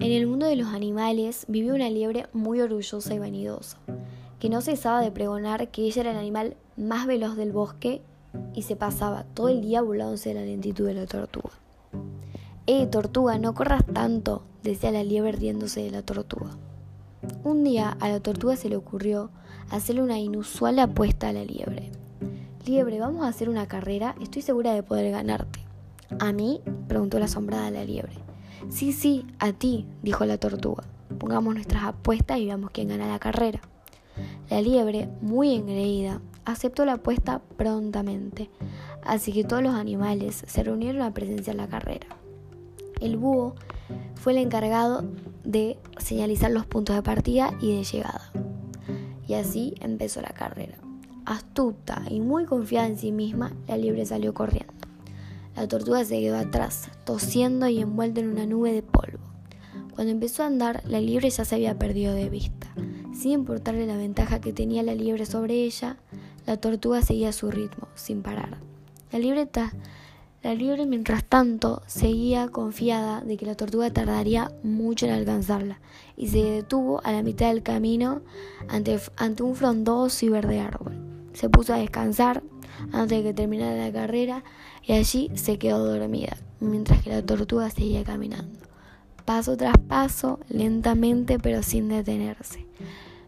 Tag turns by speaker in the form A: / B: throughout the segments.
A: En el mundo de los animales vivía una liebre muy orgullosa y vanidosa, que no cesaba de pregonar que ella era el animal más veloz del bosque y se pasaba todo el día burlándose de la lentitud de la tortuga. ¡Eh, tortuga, no corras tanto! decía la liebre riéndose de la tortuga. Un día a la tortuga se le ocurrió hacerle una inusual apuesta a la liebre. Liebre, vamos a hacer una carrera, estoy segura de poder ganarte. ¿A mí? preguntó la asombrada la liebre. Sí, sí, a ti, dijo la tortuga. Pongamos nuestras apuestas y veamos quién gana la carrera. La liebre, muy engreída, aceptó la apuesta prontamente, así que todos los animales se reunieron a presenciar la carrera. El búho fue el encargado de señalizar los puntos de partida y de llegada. Y así empezó la carrera. Astuta y muy confiada en sí misma, la liebre salió corriendo. La tortuga se quedó atrás, tosiendo y envuelta en una nube de polvo. Cuando empezó a andar, la liebre ya se había perdido de vista. Sin importarle la ventaja que tenía la liebre sobre ella, la tortuga seguía su ritmo, sin parar. La libreta la liebre, mientras tanto, seguía confiada de que la tortuga tardaría mucho en alcanzarla y se detuvo a la mitad del camino ante, ante un frondoso y verde árbol. Se puso a descansar antes de que terminara la carrera y allí se quedó dormida, mientras que la tortuga seguía caminando, paso tras paso, lentamente pero sin detenerse.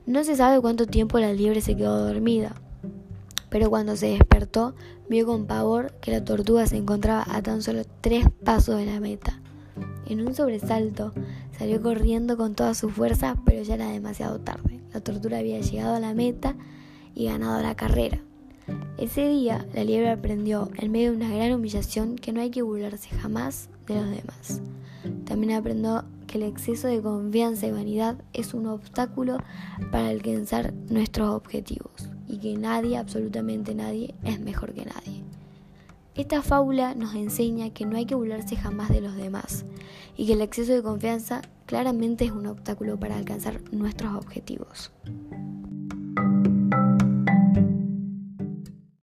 A: No se sabe cuánto tiempo la liebre se quedó dormida, pero cuando se despertó vio con pavor que la tortuga se encontraba a tan solo tres pasos de la meta. En un sobresalto salió corriendo con toda su fuerza, pero ya era demasiado tarde. La tortuga había llegado a la meta y ganado la carrera. Ese día la liebre aprendió, en medio de una gran humillación, que no hay que burlarse jamás de los demás. También aprendió que el exceso de confianza y vanidad es un obstáculo para alcanzar nuestros objetivos y que nadie, absolutamente nadie, es mejor que nadie. Esta fábula nos enseña que no hay que burlarse jamás de los demás y que el exceso de confianza claramente es un obstáculo para alcanzar nuestros objetivos.